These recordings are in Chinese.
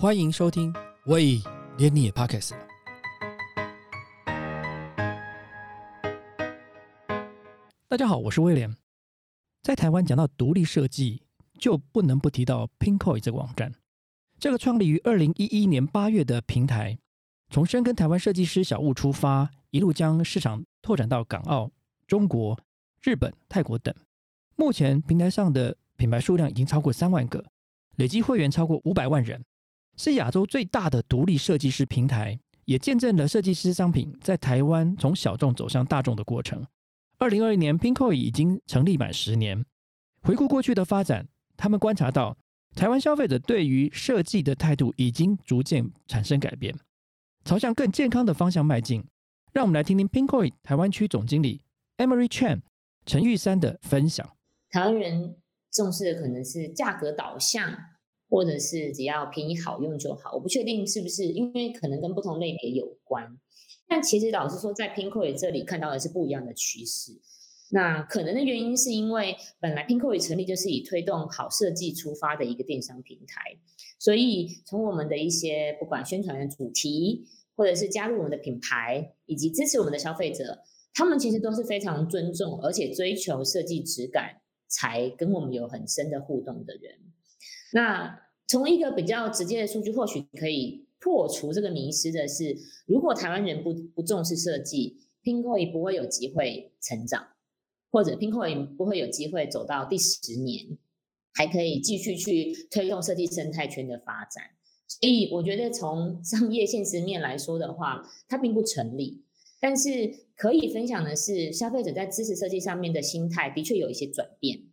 欢迎收听，喂，连你也 pocket 了。大家好，我是威廉。在台湾讲到独立设计，就不能不提到 Pinkoi 这个网站。这个创立于二零一一年八月的平台，从深耕台湾设计师小物出发，一路将市场拓展到港澳、中国、日本、泰国等。目前平台上的品牌数量已经超过三万个，累计会员超过五百万人，是亚洲最大的独立设计师平台，也见证了设计师商品在台湾从小众走向大众的过程。二零二一年，PINKOY 已经成立满十年。回顾过去的发展，他们观察到台湾消费者对于设计的态度已经逐渐产生改变，朝向更健康的方向迈进。让我们来听听 PINKOY 台湾区总经理 Emery Chen 陈玉山的分享。台湾人重视的可能是价格导向，或者是只要便宜好用就好。我不确定是不是因为可能跟不同类别有关。但其实老实说，在 Pinkoi 这里看到的是不一样的趋势。那可能的原因是因为本来 Pinkoi 成立就是以推动好设计出发的一个电商平台，所以从我们的一些不管宣传的主题，或者是加入我们的品牌，以及支持我们的消费者，他们其实都是非常尊重而且追求设计质感，才跟我们有很深的互动的人。那从一个比较直接的数据，或许可以。破除这个迷失的是，如果台湾人不不重视设计，Pinkoi 不会有机会成长，或者 Pinkoi 不会有机会走到第十年，还可以继续去推动设计生态圈的发展。所以我觉得从商业现实面来说的话，它并不成立。但是可以分享的是，消费者在支持设计上面的心态的确有一些转变。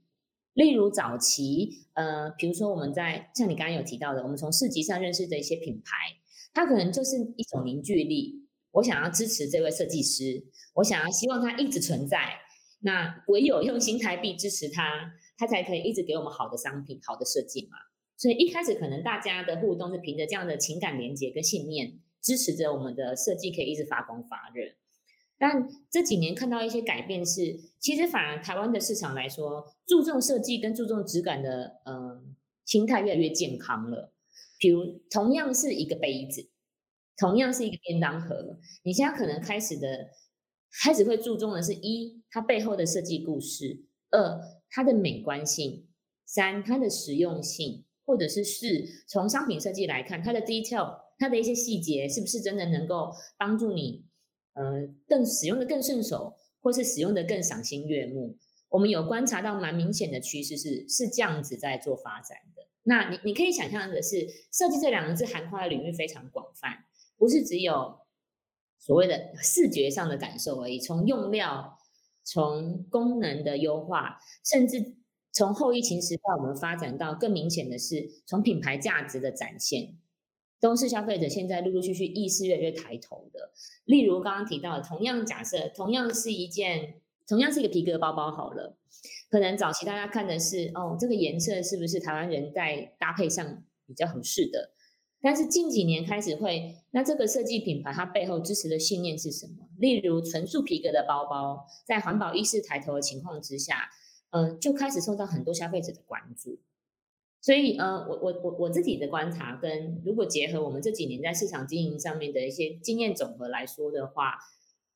例如早期，呃，比如说我们在像你刚刚有提到的，我们从市集上认识的一些品牌，它可能就是一种凝聚力。我想要支持这位设计师，我想要希望他一直存在。那唯有用新台币支持他，他才可以一直给我们好的商品、好的设计嘛。所以一开始可能大家的互动是凭着这样的情感连接跟信念，支持着我们的设计可以一直发光发热。但这几年看到一些改变是，其实反而台湾的市场来说，注重设计跟注重质感的，嗯，心态越来越健康了。比如同样是一个杯子，同样是一个便当盒，你现在可能开始的，开始会注重的是一它背后的设计故事，二它的美观性，三它的实用性，或者是四从商品设计来看，它的 detail，它的一些细节是不是真的能够帮助你。呃，更使用的更顺手，或是使用的更赏心悦目。我们有观察到蛮明显的趋势是是这样子在做发展的。那你你可以想象的是，设计这两个字涵盖的领域非常广泛，不是只有所谓的视觉上的感受而已。从用料，从功能的优化，甚至从后疫情时代，我们发展到更明显的是从品牌价值的展现。都是消费者现在陆陆续续意识越来越抬头的。例如刚刚提到的，同样假设同样是一件，同样是一个皮革包包好了，可能早期大家看的是哦，这个颜色是不是台湾人在搭配上比较合适的？但是近几年开始会，那这个设计品牌它背后支持的信念是什么？例如纯素皮革的包包，在环保意识抬头的情况之下，嗯，就开始受到很多消费者的关注。所以，呃，我我我我自己的观察，跟如果结合我们这几年在市场经营上面的一些经验总和来说的话，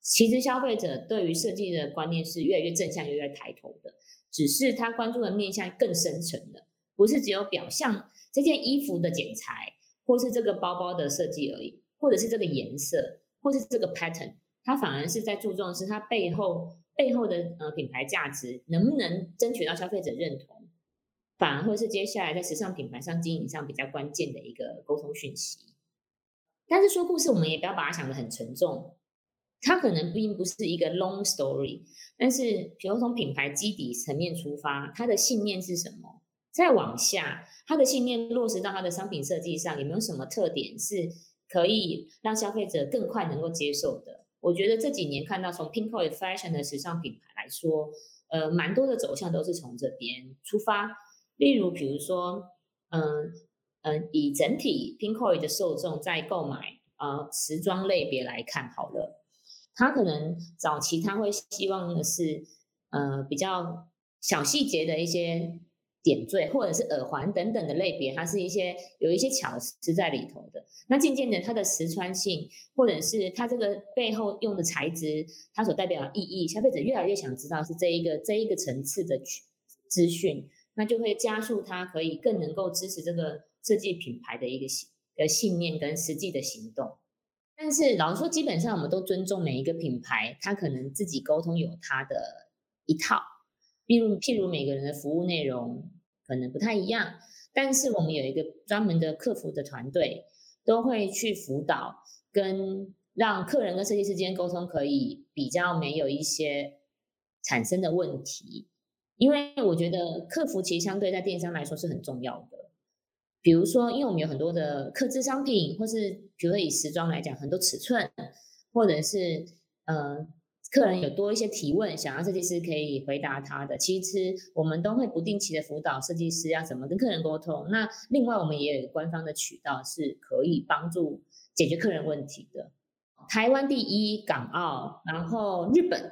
其实消费者对于设计的观念是越来越正向，越来越抬头的。只是他关注的面向更深层的，不是只有表象这件衣服的剪裁，或是这个包包的设计而已，或者是这个颜色，或是这个 pattern，他反而是在注重是它背后背后的呃品牌价值能不能争取到消费者认同。反而会是接下来在时尚品牌上经营上比较关键的一个沟通讯息。但是说故事，我们也不要把它想得很沉重，它可能并不是一个 long story。但是，比如从品牌基底层面出发，它的信念是什么？再往下，它的信念落实到它的商品设计上，有没有什么特点是可以让消费者更快能够接受的？我觉得这几年看到从 Pinkoi Fashion 的时尚品牌来说，呃，蛮多的走向都是从这边出发。例如，比如说，嗯嗯，以整体 Pinkoi 的受众在购买啊时装类别来看好了，他可能早期他会希望的是，呃，比较小细节的一些点缀，或者是耳环等等的类别，它是一些有一些巧思在里头的。那渐渐的，它的实穿性，或者是它这个背后用的材质，它所代表的意义，消费者越来越想知道是这一个这一个层次的资讯，那就会加速他可以更能够支持这个设计品牌的一个信的信念跟实际的行动。但是老实说，基本上我们都尊重每一个品牌，它可能自己沟通有它的一套。例如，譬如每个人的服务内容可能不太一样，但是我们有一个专门的客服的团队，都会去辅导，跟让客人跟设计师之间沟通可以比较没有一些产生的问题。因为我觉得客服其实相对在电商来说是很重要的。比如说，因为我们有很多的客制商品，或是比如说以时装来讲，很多尺寸，或者是呃。客人有多一些提问，想要设计师可以回答他的，其实我们都会不定期的辅导设计师要怎么跟客人沟通。那另外我们也有官方的渠道是可以帮助解决客人问题的。台湾第一，港澳，然后日本、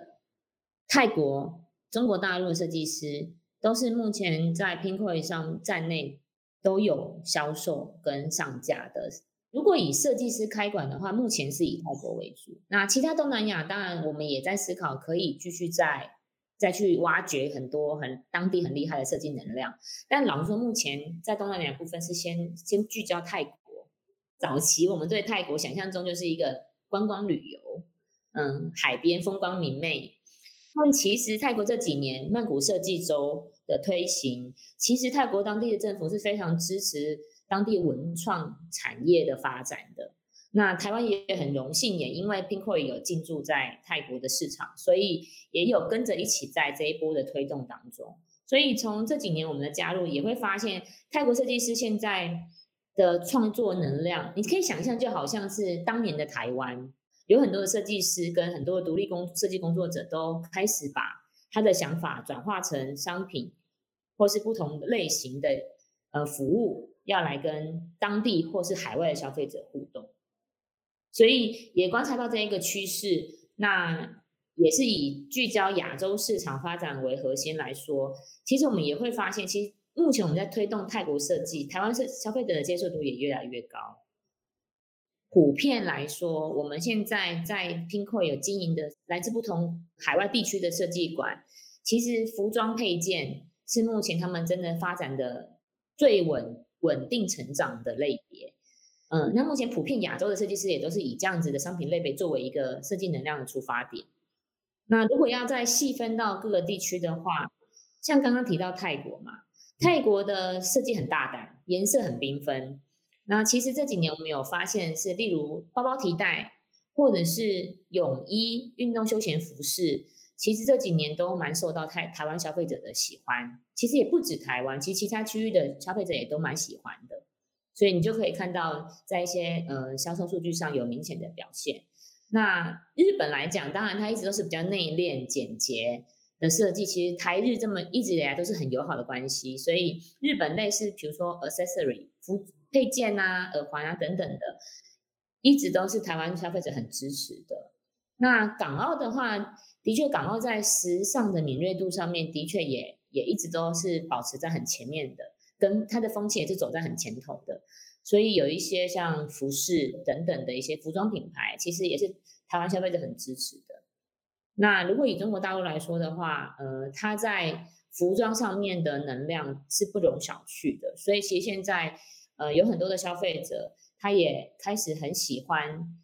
泰国、中国大陆的设计师都是目前在 PINKOY 上站内都有销售跟上架的。如果以设计师开馆的话，目前是以泰国为主。那其他东南亚，当然我们也在思考，可以继续再再去挖掘很多很当地很厉害的设计能量。但老实说，目前在东南亚部分是先先聚焦泰国。早期我们对泰国想象中就是一个观光旅游，嗯，海边风光明媚。但其实泰国这几年曼谷设计周的推行，其实泰国当地的政府是非常支持。当地文创产业的发展的，那台湾也很荣幸，也因为 Pinkoi 有进驻在泰国的市场，所以也有跟着一起在这一波的推动当中。所以从这几年我们的加入，也会发现泰国设计师现在的创作能量，你可以想象，就好像是当年的台湾，有很多的设计师跟很多的独立工设计工作者都开始把他的想法转化成商品，或是不同类型的呃服务。要来跟当地或是海外的消费者互动，所以也观察到这一个趋势。那也是以聚焦亚洲市场发展为核心来说，其实我们也会发现，其实目前我们在推动泰国设计，台湾是消费者的接受度也越来越高。普遍来说，我们现在在 Pinko 有经营的来自不同海外地区的设计馆，其实服装配件是目前他们真的发展的最稳。稳定成长的类别，嗯，那目前普遍亚洲的设计师也都是以这样子的商品类别作为一个设计能量的出发点。那如果要再细分到各个地区的话，像刚刚提到泰国嘛，泰国的设计很大胆，颜色很缤纷。那其实这几年我们有发现是，例如包包提袋，或者是泳衣、运动休闲服饰。其实这几年都蛮受到台台湾消费者的喜欢，其实也不止台湾，其实其他区域的消费者也都蛮喜欢的，所以你就可以看到在一些呃销售数据上有明显的表现。那日本来讲，当然它一直都是比较内敛简洁的设计，其实台日这么一直以来都是很友好的关系，所以日本类似比如说 accessory 服配件啊、耳环啊等等的，一直都是台湾消费者很支持的。那港澳的话。的确，港澳在时尚的敏锐度上面，的确也也一直都是保持在很前面的，跟它的风气也是走在很前头的。所以有一些像服饰等等的一些服装品牌，其实也是台湾消费者很支持的。那如果以中国大陆来说的话，呃，它在服装上面的能量是不容小觑的。所以其实现在，呃，有很多的消费者，他也开始很喜欢。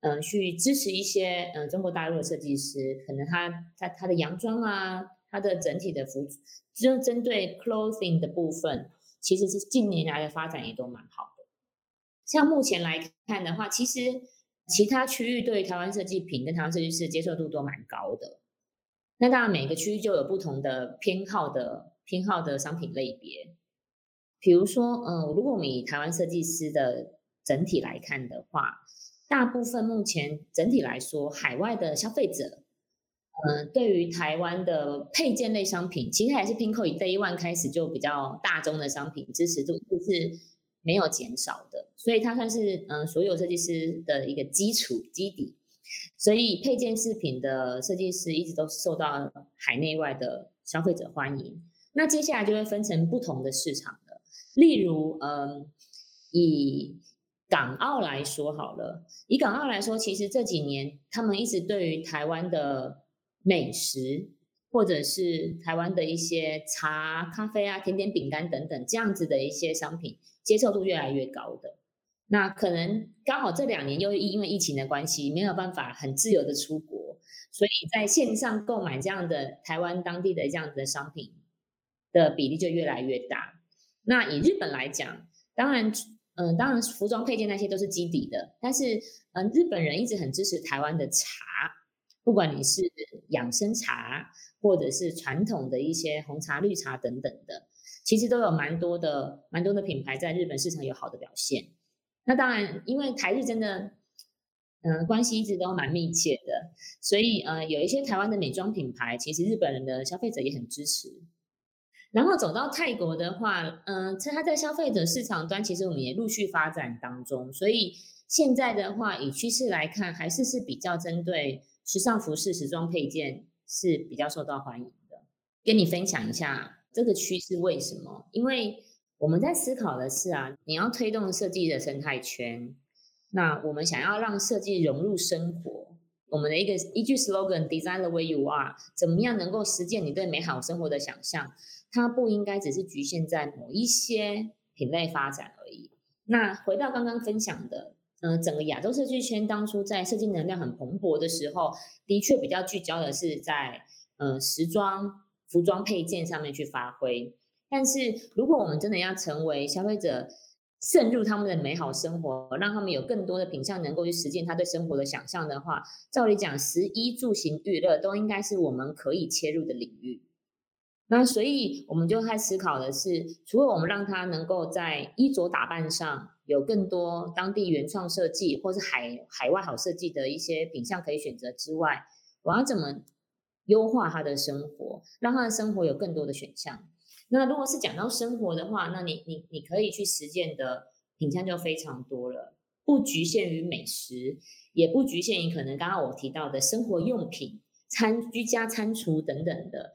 嗯，去支持一些嗯中国大陆的设计师，可能他他他的洋装啊，他的整体的服，就针对 clothing 的部分，其实是近年来的发展也都蛮好的。像目前来看的话，其实其他区域对台湾设计品跟台湾设计师接受度都蛮高的。那当然每个区域就有不同的偏好的偏好的商品类别，比如说，嗯，如果我们以台湾设计师的整体来看的话。大部分目前整体来说，海外的消费者，嗯，对于台湾的配件类商品，其实还是 Pinko 以 Day One 开始就比较大宗的商品支持度就是没有减少的，所以它算是嗯所有设计师的一个基础基底。所以配件饰品的设计师一直都受到海内外的消费者欢迎。那接下来就会分成不同的市场。例如，嗯，以港澳来说好了，以港澳来说，其实这几年他们一直对于台湾的美食，或者是台湾的一些茶、咖啡啊、甜点、饼干等等这样子的一些商品，接受度越来越高的。那可能刚好这两年又因为疫情的关系，没有办法很自由的出国，所以在线上购买这样的台湾当地的这样子的商品的比例就越来越大。那以日本来讲，当然，嗯，当然服装配件那些都是基底的，但是，嗯，日本人一直很支持台湾的茶，不管你是养生茶，或者是传统的一些红茶、绿茶等等的，其实都有蛮多的、蛮多的品牌在日本市场有好的表现。那当然，因为台日真的，嗯，关系一直都蛮密切的，所以呃，有一些台湾的美妆品牌，其实日本人的消费者也很支持。然后走到泰国的话，嗯，它在消费者市场端，其实我们也陆续发展当中。所以现在的话，以趋势来看，还是是比较针对时尚服饰、时装配件是比较受到欢迎的。跟你分享一下这个趋势为什么？因为我们在思考的是啊，你要推动设计的生态圈，那我们想要让设计融入生活，我们的一个一句 slogan，design the way you are，怎么样能够实践你对美好生活的想象？它不应该只是局限在某一些品类发展而已。那回到刚刚分享的，嗯，整个亚洲设计圈当初在设计能量很蓬勃的时候，的确比较聚焦的是在呃时装、服装配件上面去发挥。但是，如果我们真的要成为消费者，渗入他们的美好生活，让他们有更多的品相能够去实践他对生活的想象的话，照理讲，食衣住行娱乐都应该是我们可以切入的领域。那所以，我们就在思考的是，除了我们让他能够在衣着打扮上有更多当地原创设计，或是海海外好设计的一些品相可以选择之外，我要怎么优化他的生活，让他的生活有更多的选项？那如果是讲到生活的话，那你你你可以去实践的品相就非常多了，不局限于美食，也不局限于可能刚刚我提到的生活用品、餐居家餐厨等等的。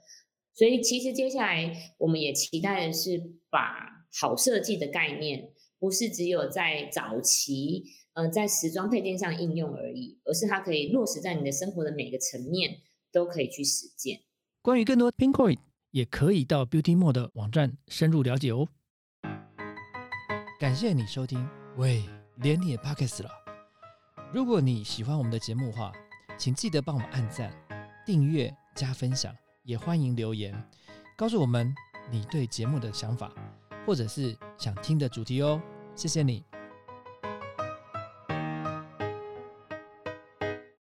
所以其实接下来我们也期待的是，把好设计的概念，不是只有在早期，呃，在时装配件上应用而已，而是它可以落实在你的生活的每个层面，都可以去实践。关于更多 Pinkoi。也可以到 Beauty More 的网站深入了解哦。感谢你收听，喂，连你也 p o c k e t 了。如果你喜欢我们的节目的话，请记得帮我们按赞、订阅、加分享，也欢迎留言告诉我们你对节目的想法，或者是想听的主题哦。谢谢你。